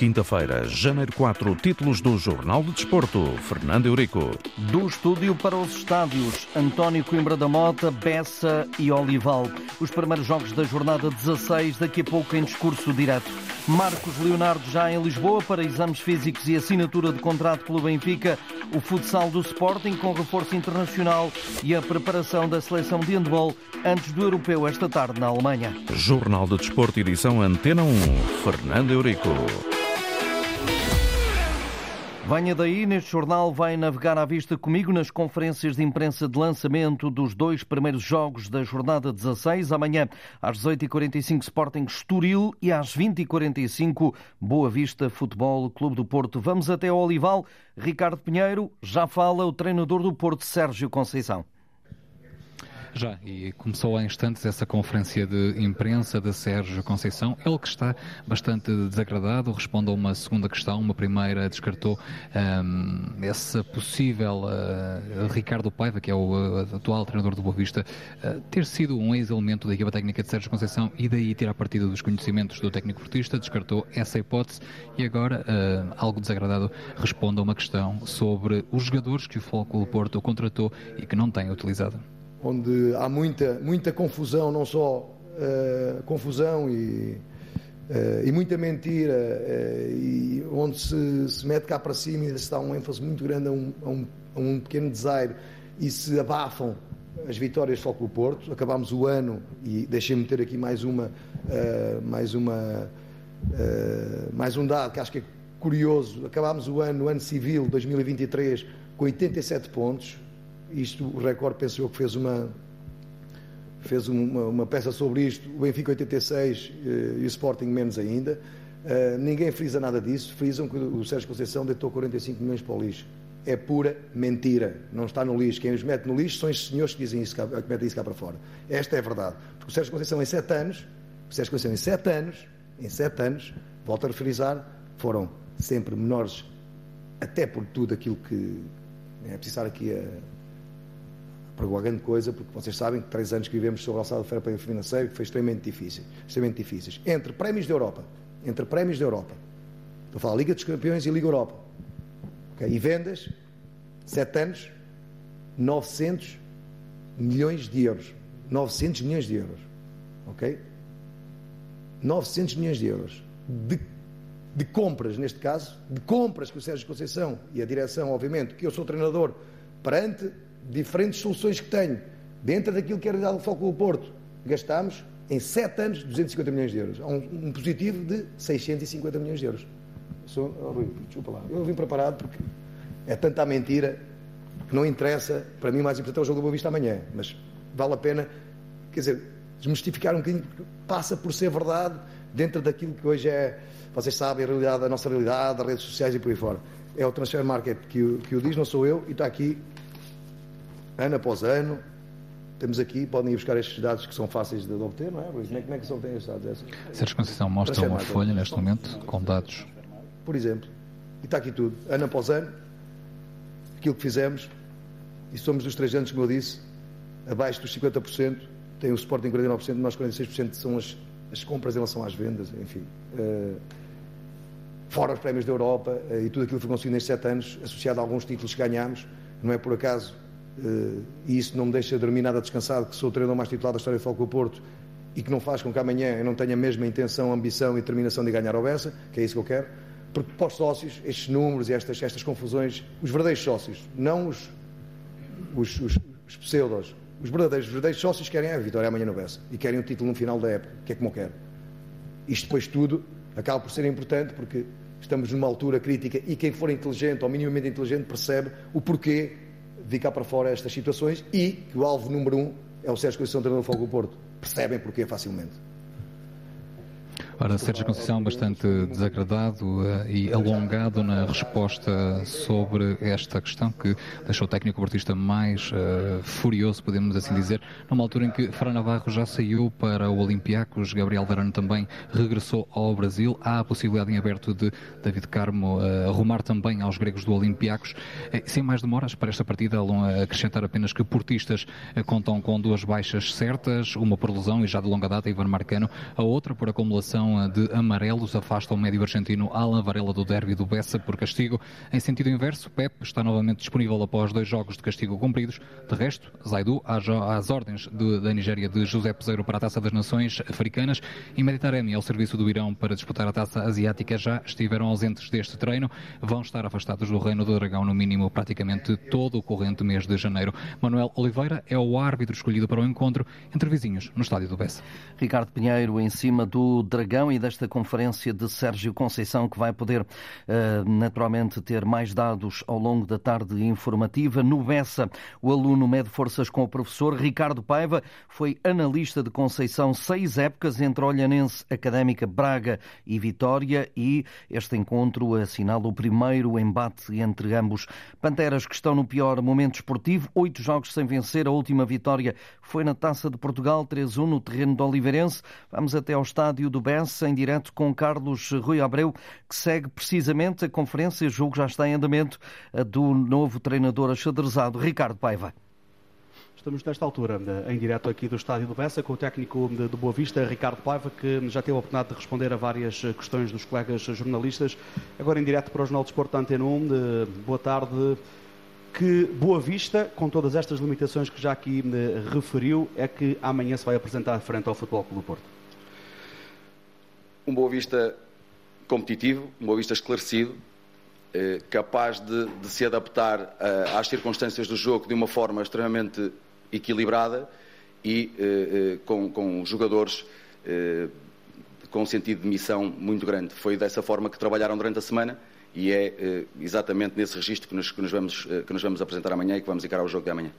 Quinta-feira, janeiro 4, títulos do Jornal de Desporto. Fernando Eurico. Do estúdio para os estádios, António Coimbra da Mota, Bessa e Olival. Os primeiros jogos da jornada 16, daqui a pouco em discurso direto. Marcos Leonardo já em Lisboa para exames físicos e assinatura de contrato pelo Benfica. O futsal do Sporting com reforço internacional e a preparação da seleção de handball antes do europeu esta tarde na Alemanha. Jornal de Desporto, edição Antena 1. Fernando Eurico. Venha daí, neste jornal vai navegar à vista comigo nas conferências de imprensa de lançamento dos dois primeiros jogos da jornada 16. Amanhã, às 18h45, Sporting Estoril e às 20h45, Boa Vista Futebol Clube do Porto. Vamos até ao Olival. Ricardo Pinheiro já fala o treinador do Porto, Sérgio Conceição. Já, e começou há instantes essa conferência de imprensa de Sérgio Conceição. Ele que está bastante desagradado, responde a uma segunda questão. Uma primeira descartou um, esse possível uh, Ricardo Paiva, que é o uh, atual treinador do Boa Vista, uh, ter sido um ex-elemento da equipa técnica de Sérgio Conceição e daí tirar partido dos conhecimentos do técnico portista. Descartou essa hipótese e agora, algo desagradado, responde a uma questão sobre os jogadores que o Foco Porto contratou e que não tem utilizado onde há muita, muita confusão, não só uh, confusão e, uh, e muita mentira, uh, e onde se, se mete cá para cima e se dá um ênfase muito grande a um, a um, a um pequeno desaire e se abafam as vitórias do Foco do Porto. Acabámos o ano, e deixem-me ter aqui mais uma, mais uma, mais um dado que acho que é curioso. Acabámos o ano, o ano civil 2023, com 87 pontos, isto, o Record pensou que fez uma fez uma, uma, peça sobre isto, o Benfica 86 eh, e o Sporting menos ainda. Uh, ninguém frisa nada disso, frisam que o Sérgio Conceição deitou 45 milhões para o lixo. É pura mentira, não está no lixo. Quem os mete no lixo são estes senhores que, dizem isso cá, que metem isso cá para fora. Esta é a verdade. Porque o Sérgio Conceição em 7 anos, o Sérgio Conceição em 7 anos, em 7 anos, volto a frisar, foram sempre menores, até por tudo aquilo que é preciso estar aqui a pregou a grande coisa, porque vocês sabem que três anos que vivemos sobre a alçada do financeiro, que foi extremamente difícil, extremamente difíceis. Entre prémios da Europa, entre prémios da Europa, estou a falar Liga dos Campeões e Liga Europa, okay? e vendas, sete anos, 900 milhões de euros. 900 milhões de euros, ok? 900 milhões de euros de, de compras, neste caso, de compras que o Sérgio Conceição e a direção, obviamente, que eu sou treinador, perante diferentes soluções que tenho, dentro daquilo que dado ao Foco do Porto, gastámos em 7 anos 250 milhões de euros. Um, um, positivo de 650 milhões de euros. Sou, oh, Rui, desculpa lá. Eu vim preparado porque é tanta mentira que não interessa. Para mim, o mais importante é o jogo do Boa Vista amanhã. Mas vale a pena, quer dizer, desmistificar um bocadinho, passa por ser verdade dentro daquilo que hoje é, vocês sabem, a realidade, a nossa realidade, as redes sociais e por aí fora. É o transfer market que o, que o diz, não sou eu, e está aqui ano após ano. Temos aqui, podem ir buscar estes dados que são fáceis de obter, não é? Como é, como é que se obtêm estes dados? Sérgio Conceição mostra uma folha neste momento com dados. Por exemplo, e está aqui tudo, ano após ano, aquilo que fizemos, e somos dos três anos, como eu disse, abaixo dos 50%, tem o suporte em 49%, nós 46% são as, as compras em relação às vendas, enfim. Uh, fora os prémios da Europa uh, e tudo aquilo que foi conseguido nestes sete anos, associado a alguns títulos que ganhámos, não é por acaso e isso não me deixa dormir nada descansado, que sou o treinador mais titular da história do Foco Porto e que não faz com que amanhã eu não tenha a mesma intenção, ambição e determinação de ganhar ao Bessa, que é isso que eu quero, porque para os sócios, estes números e estas, estas confusões, os verdadeiros sócios, não os, os, os, os pseudos, os verdadeiros, os verdadeiros sócios querem a vitória amanhã no Bessa e querem o título no final da época, que é como eu quero. Isto depois tudo acaba por ser importante porque estamos numa altura crítica e quem for inteligente ou minimamente inteligente percebe o porquê de cá para fora estas situações e que o alvo número um é o Sérgio Conceição, treinador do Fogo do Porto. Percebem porquê facilmente. Ora, Sérgio Conceição bastante desagradado uh, e alongado na resposta sobre esta questão que deixou o técnico portista mais uh, furioso, podemos assim dizer, numa altura em que Fran Navarro já saiu para o Olympiacos, Gabriel Verano também regressou ao Brasil, há a possibilidade em aberto de David Carmo uh, arrumar também aos gregos do Olympiacos. sem mais demoras, para esta partida, acrescentar apenas que portistas contam com duas baixas certas, uma por lesão e já de longa data, Ivan Marcano, a outra por acumulação cartão de amarelos afasta o médio argentino Alan Varela do derby do Bessa por castigo. Em sentido inverso, Pep está novamente disponível após dois jogos de castigo cumpridos. De resto, Zaidu às ordens de, da Nigéria de José Peseiro para a Taça das Nações Africanas e Meditaremi ao serviço do Irão para disputar a Taça Asiática já estiveram ausentes deste treino. Vão estar afastados do Reino do Dragão no mínimo praticamente todo o corrente mês de janeiro. Manuel Oliveira é o árbitro escolhido para o encontro entre vizinhos no estádio do Bessa. Ricardo Pinheiro em cima do Dragão e desta conferência de Sérgio Conceição que vai poder uh, naturalmente ter mais dados ao longo da tarde informativa. No Bessa, o aluno mede forças com o professor Ricardo Paiva, foi analista de Conceição seis épocas entre Olhanense, Académica, Braga e Vitória e este encontro assinala o primeiro embate entre ambos. Panteras que estão no pior momento esportivo, oito jogos sem vencer, a última vitória foi na Taça de Portugal, 3-1 no terreno do Oliveirense. Vamos até ao estádio do Bessa, em direto com Carlos Rui Abreu, que segue precisamente a conferência, jogo já está em andamento, do novo treinador achadrezado, Ricardo Paiva. Estamos nesta altura em direto aqui do Estádio do Bessa com o técnico do Boa Vista, Ricardo Paiva, que já teve a oportunidade de responder a várias questões dos colegas jornalistas. Agora em direto para o Jornal de Esporte da Antena 1. Boa tarde. Que Boa Vista, com todas estas limitações que já aqui referiu, é que amanhã se vai apresentar frente ao Futebol Clube do Porto? Um Boa Vista competitivo, um Boa Vista esclarecido, eh, capaz de, de, se adaptar eh, às circunstâncias do jogo de uma forma extremamente equilibrada e eh, com, com, jogadores com um sentido de missão muito grande. Foi dessa forma que trabalharam durante a semana e é exatamente nesse registro que nos, que, nos vamos, que nos vamos apresentar amanhã e que vamos encarar o jogo de amanhã.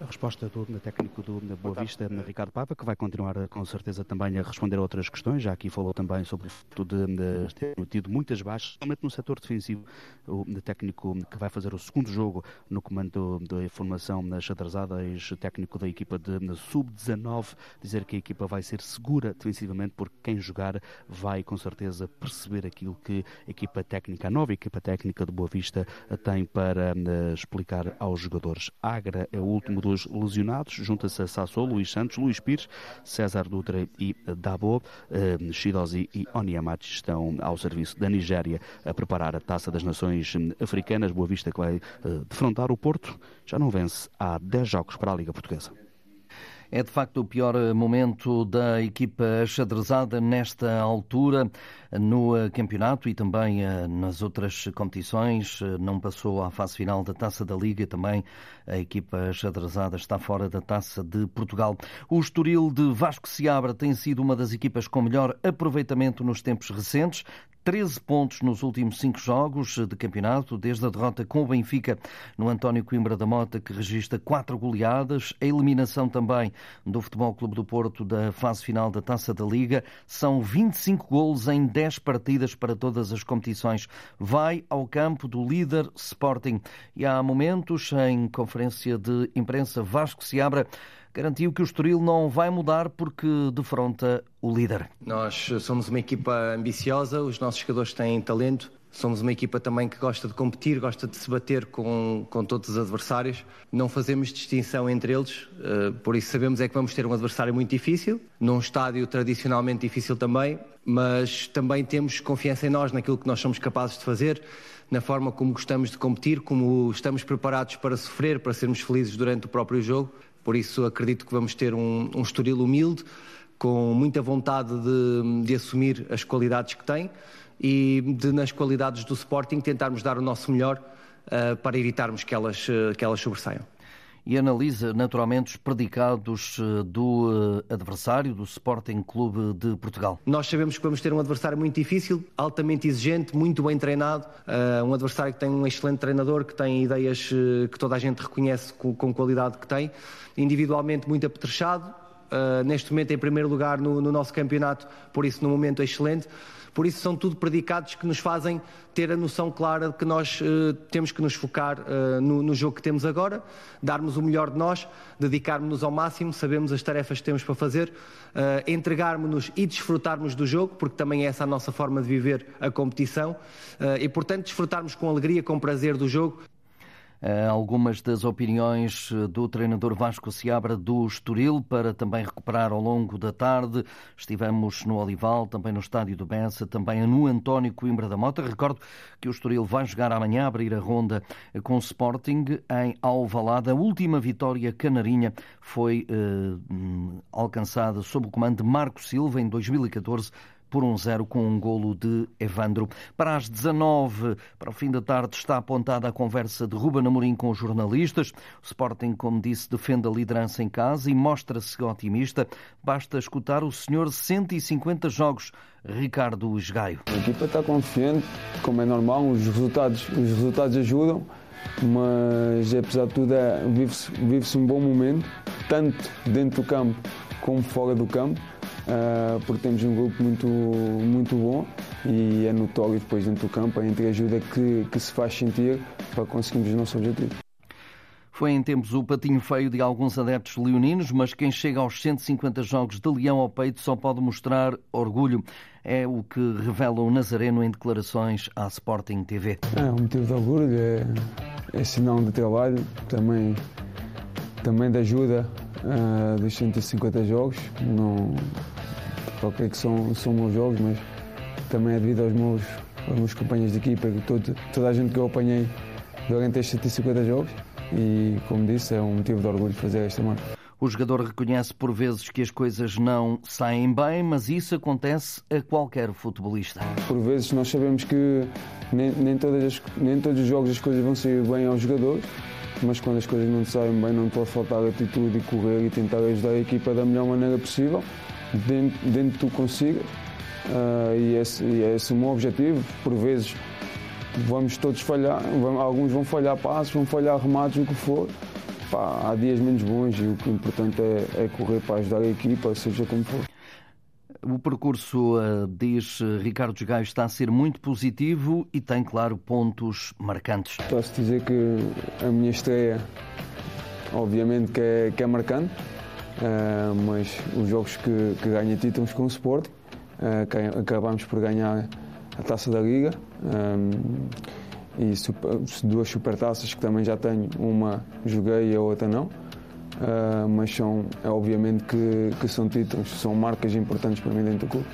A resposta do técnico do Boa Vista, Ricardo Papa, que vai continuar com certeza também a responder a outras questões. Já aqui falou também sobre o facto de, ter tido muitas baixas, somente no setor defensivo. O técnico que vai fazer o segundo jogo no comando da formação xadrezada, ex-técnico da equipa de sub-19, dizer que a equipa vai ser segura defensivamente, porque quem jogar vai com certeza perceber aquilo que a equipa técnica, a nova equipa técnica de Boa Vista, tem para explicar aos jogadores. Agra é o último dos lesionados, junta-se a Sassou, Luís Santos, Luís Pires, César Dutra e Dabo. Uh, Shidozi e Onyamachi estão ao serviço da Nigéria a preparar a Taça das Nações Africanas. Boa Vista que vai uh, defrontar o Porto. Já não vence há 10 jogos para a Liga Portuguesa. É de facto o pior momento da equipa xadrezada nesta altura no eh, campeonato e também eh, nas outras competições. Eh, não passou à fase final da Taça da Liga. Também a equipa xadrezada está fora da Taça de Portugal. O Estoril de Vasco Seabra tem sido uma das equipas com melhor aproveitamento nos tempos recentes. 13 pontos nos últimos cinco jogos de campeonato, desde a derrota com o Benfica no António Coimbra da Mota, que registra quatro goleadas, a eliminação também do Futebol Clube do Porto da fase final da Taça da Liga. São 25 golos em 10 partidas para todas as competições. Vai ao campo do líder Sporting. E há momentos, em conferência de imprensa, Vasco Seabra garantiu que o Estoril não vai mudar porque defronta o líder. Nós somos uma equipa ambiciosa, os nossos jogadores têm talento, Somos uma equipa também que gosta de competir, gosta de se bater com, com todos os adversários. Não fazemos distinção entre eles, uh, por isso sabemos é que vamos ter um adversário muito difícil, num estádio tradicionalmente difícil também, mas também temos confiança em nós, naquilo que nós somos capazes de fazer, na forma como gostamos de competir, como estamos preparados para sofrer, para sermos felizes durante o próprio jogo. Por isso acredito que vamos ter um, um estoril humilde, com muita vontade de, de assumir as qualidades que tem e de, nas qualidades do Sporting, tentarmos dar o nosso melhor uh, para evitarmos que elas, uh, que elas sobressaiam e analisa naturalmente os predicados eh, do adversário, do Sporting Clube de Portugal. Nós sabemos que vamos ter um adversário muito difícil, altamente exigente, muito bem treinado, um adversário que tem um excelente treinador, que tem ideias que toda a gente reconhece com, qualidade que tem, individualmente muito apetrechado, neste momento em primeiro lugar no, no nosso campeonato, por isso no momento é excelente. Por isso são tudo predicados que nos fazem ter a noção clara de que nós uh, temos que nos focar uh, no, no, jogo que temos agora, darmos o melhor de nós, dedicarmos-nos ao máximo, sabemos as tarefas que temos para fazer, uh, entregarmos-nos e desfrutarmos do jogo, porque também é essa a nossa forma de viver a competição, e portanto desfrutarmos com alegria, com prazer do jogo. Eh, algumas das opiniões eh, do treinador Vasco Seabra do Estoril para também recuperar ao longo da tarde. Estivemos no Olival, também no Estádio do Bessa, também no António Coimbra da Mota. Recordo que o Estoril vai jogar amanhã, abrir a ronda com o Sporting em Alvalade. A última vitória canarinha foi eh, alcançada sob o comando de Marco Silva em 2014 por um zero com um golo de Evandro. Para as 19, para o fim da tarde, está apontada a conversa de Ruben Amorim com os jornalistas. O Sporting, como disse, defende a liderança em casa e mostra-se otimista. Basta escutar o senhor 150 jogos, Ricardo Esgaio. A equipa está confiante, como é normal, os resultados, os resultados ajudam, mas apesar de tudo é, vive-se vive um bom momento, tanto dentro do campo como fora do campo. Uh, porque temos um grupo muito, muito bom e é notório depois dentro do campo a entreajuda que, que se faz sentir para conseguirmos os nossos objetivos. Foi em tempos o patinho feio de alguns adeptos leoninos, mas quem chega aos 150 jogos de leão ao peito só pode mostrar orgulho. É o que revela o Nazareno em declarações à Sporting TV. É um motivo de orgulho, é, é sinal de trabalho, também, também de ajuda uh, dos 150 jogos. Não, ok que são, são meus jogos, mas também é devido aos meus, aos meus companheiros de equipa, todo, toda a gente que eu apanhei durante estes 150 jogos e, como disse, é um motivo de orgulho fazer esta marca. O jogador reconhece por vezes que as coisas não saem bem, mas isso acontece a qualquer futebolista. Por vezes nós sabemos que nem, nem, todas as, nem todos os jogos as coisas vão sair bem aos jogadores, mas quando as coisas não saem bem não pode faltar atitude e correr e tentar ajudar a equipa da melhor maneira possível dentro, dentro do que consiga. Uh, e, esse, e esse é o meu objetivo. Por vezes vamos todos falhar, vamos, alguns vão falhar passos, vão falhar remates, o que for. Pá, há dias menos bons e o que é importante é, é correr para ajudar a equipa, seja como for. O percurso, uh, diz Ricardo Gaio, está a ser muito positivo e tem, claro, pontos marcantes. Posso dizer que a minha estreia, obviamente, que é, que é marcante uh, mas os jogos que, que ganha títulos com o Sport, uh, acabamos por ganhar a taça da Liga e duas supertaças que também já tenho, uma joguei e a outra não. Uh, mas são, é obviamente que, que são títulos, são marcas importantes para mim dentro do clube.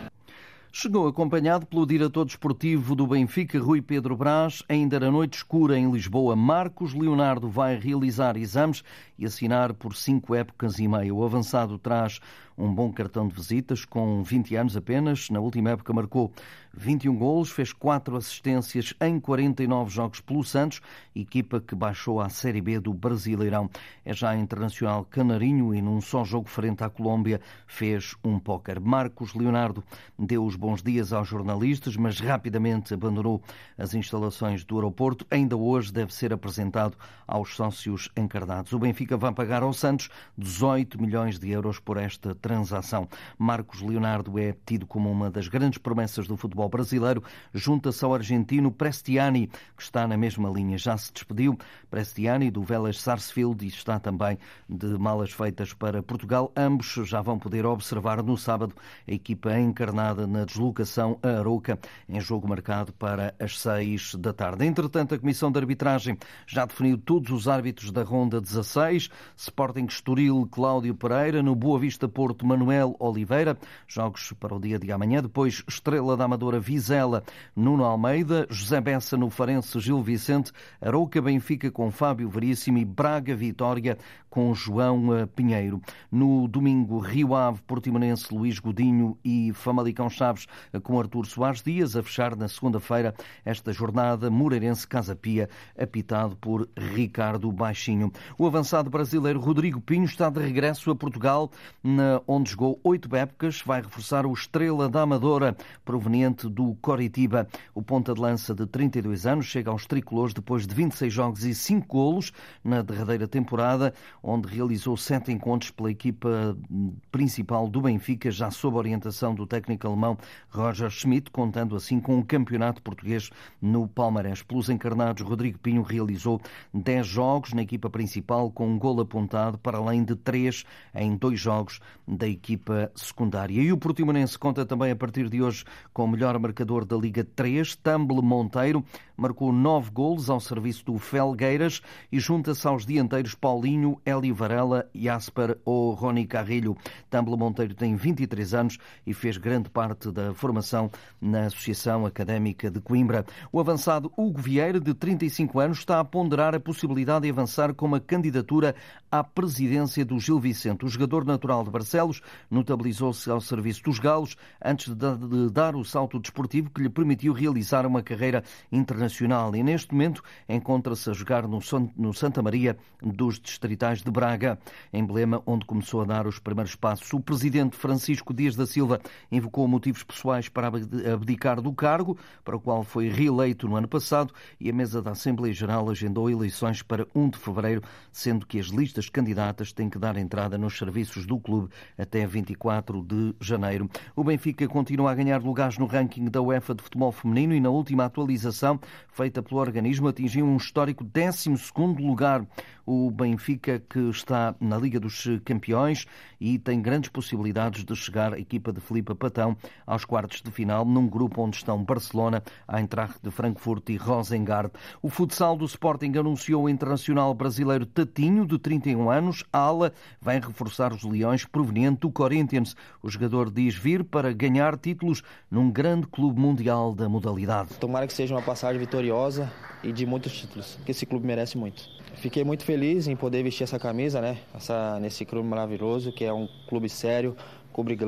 Chegou acompanhado pelo diretor desportivo do Benfica, Rui Pedro Brás. Ainda na noite escura em Lisboa, Marcos Leonardo vai realizar exames e assinar por cinco épocas e meia. O avançado traz um bom cartão de visitas, com 20 anos apenas. Na última época marcou 21 golos, fez 4 assistências em 49 jogos pelo Santos, equipa que baixou à Série B do Brasileirão. É já internacional canarinho e num só jogo frente à Colômbia fez um póquer. Marcos Leonardo deu os bons dias aos jornalistas, mas rapidamente abandonou as instalações do aeroporto. Ainda hoje deve ser apresentado aos sócios encarnados. O Benfica vai pagar ao Santos 18 milhões de euros por esta transação. Marcos Leonardo é tido como uma das grandes promessas do futebol brasileiro. Junta-se ao argentino Prestiani, que está na mesma linha. Já se despediu Prestiani do Vélez Sarsfield e está também de malas feitas para Portugal. Ambos já vão poder observar no sábado a equipa encarnada na deslocação a Arouca, em jogo marcado para as seis da tarde. Entretanto, a Comissão de Arbitragem já definiu todos os árbitros da Ronda 16. Sporting Estoril, Cláudio Pereira, no Boa Vista Porto, Porto Manuel Oliveira. Jogos para o dia de amanhã. Depois, Estrela da Amadora Vizela, Nuno Almeida. José Bessa no Farense, Gil Vicente. Arouca Benfica com Fábio Veríssimo e Braga Vitória com João eh, Pinheiro. No domingo, Rio Ave, Portimonense, Luís Godinho e Famalicão Chaves eh, com Artur Soares Dias. A fechar na segunda-feira esta jornada, Moreirense Casa Pia, apitado por Ricardo Baixinho. O avançado brasileiro Rodrigo Pinho está de regresso a Portugal na onde jogou oito épocas, vai reforçar o Estrela da Amadora, proveniente do Coritiba. O ponta de lança de 32 anos chega aos tricolores depois de 26 jogos e 5 golos na derradeira temporada, onde realizou sete encontros pela equipa principal do Benfica, já sob orientação do técnico alemão Roger Schmidt, contando assim com o um campeonato português no Palmarés. Pelos encarnados, Rodrigo Pinho realizou 10 jogos na equipa principal, com um gol apontado, para além de 3 em dois jogos da equipa secundária. E o Portimonense conta também a partir de hoje com o melhor marcador da Liga 3, Tamble Monteiro, marcou nove golos ao serviço do Felgueiras e junta-se aos dianteiros Paulinho, Hélio Varela, Jasper ou Rony Carrilho. Tamble Monteiro tem 23 anos e fez grande parte da formação na Associação Académica de Coimbra. O avançado Hugo Vieira, de 35 anos, está a ponderar a possibilidade de avançar com uma candidatura à presidência do Gil Vicente. O jogador natural de Barcelos notabilizou-se ao serviço dos Galos antes de dar o salto desportivo que lhe permitiu realizar uma carreira internacional e neste momento encontra-se a jogar no Santa Maria dos Distritais de Braga, emblema onde começou a dar os primeiros passos. O presidente Francisco Dias da Silva invocou motivos pessoais para abdicar do cargo, para o qual foi reeleito no ano passado, e a mesa da Assembleia Geral agendou eleições para 1 de fevereiro, sendo que as listas candidatas têm que dar entrada nos serviços do clube até 24 de janeiro. O Benfica continua a ganhar lugares no ranking da UEFA de futebol feminino e na última atualização feita pelo organismo atingiu um histórico 12 lugar. O Benfica que está na Liga dos Campeões e tem grandes possibilidades de chegar a equipa de Filipe Patão aos quartos de final num grupo onde estão Barcelona, Eintracht de Frankfurt e Rosengard. O futsal do Sporting anunciou o internacional brasileiro Tatinho, de 31 anos, ala, vai reforçar os leões proveniente do Corinthians. O jogador diz vir para ganhar títulos num grande clube mundial da modalidade. Tomara que seja uma passagem vitoriosa e de muitos títulos, que esse clube merece muito. Fiquei muito feliz em poder vestir essa camisa, né? Essa, nesse clube maravilhoso, que é um clube sério, clube,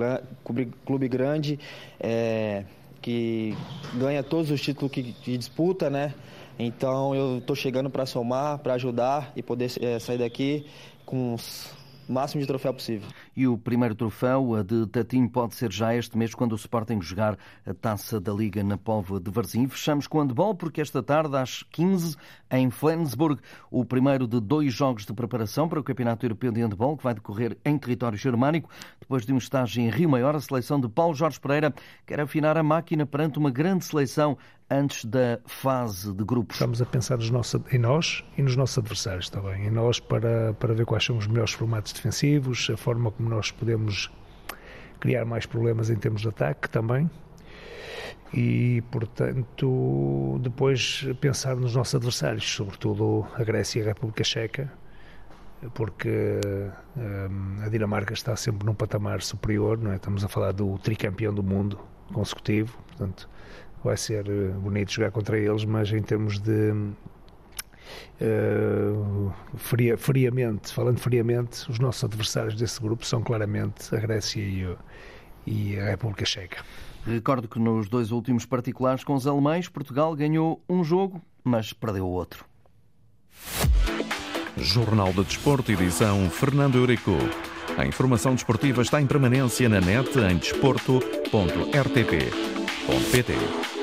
clube, clube grande, é, que ganha todos os títulos que, que disputa, né? Então eu estou chegando para somar, para ajudar e poder é, sair daqui com os máximo de troféu possível. E o primeiro troféu, a de Tatim, pode ser já este mês, quando o Sporting jogar a taça da Liga na Póvoa de Varzim. Fechamos com handball, porque esta tarde, às 15 em Flensburg, o primeiro de dois jogos de preparação para o Campeonato Europeu de Handball, que vai decorrer em território germânico. Depois de um estágio em Rio Maior, a seleção de Paulo Jorge Pereira quer afinar a máquina perante uma grande seleção antes da fase de grupos. Estamos a pensar nos nossos, em nós e nos nossos adversários também. Em nós para, para ver quais são os melhores formatos defensivos, a forma como nós podemos criar mais problemas em termos de ataque também. E, portanto, depois pensar nos nossos adversários, sobretudo a Grécia e a República Checa, porque um, a Dinamarca está sempre num patamar superior, não é? Estamos a falar do tricampeão do mundo consecutivo, portanto, vai ser eh, bonito jogar contra eles, mas em termos de uh, fria, friamente, falando friamente, os nossos adversários desse grupo são claramente a Grécia e, e a República Checa. Recordo que nos dois últimos particulares com os alemães, Portugal ganhou um jogo, mas perdeu o outro. Jornal de Desporto, edição Fernando Eurico. A informação desportiva está em permanência na net em desporto.rtp.pt.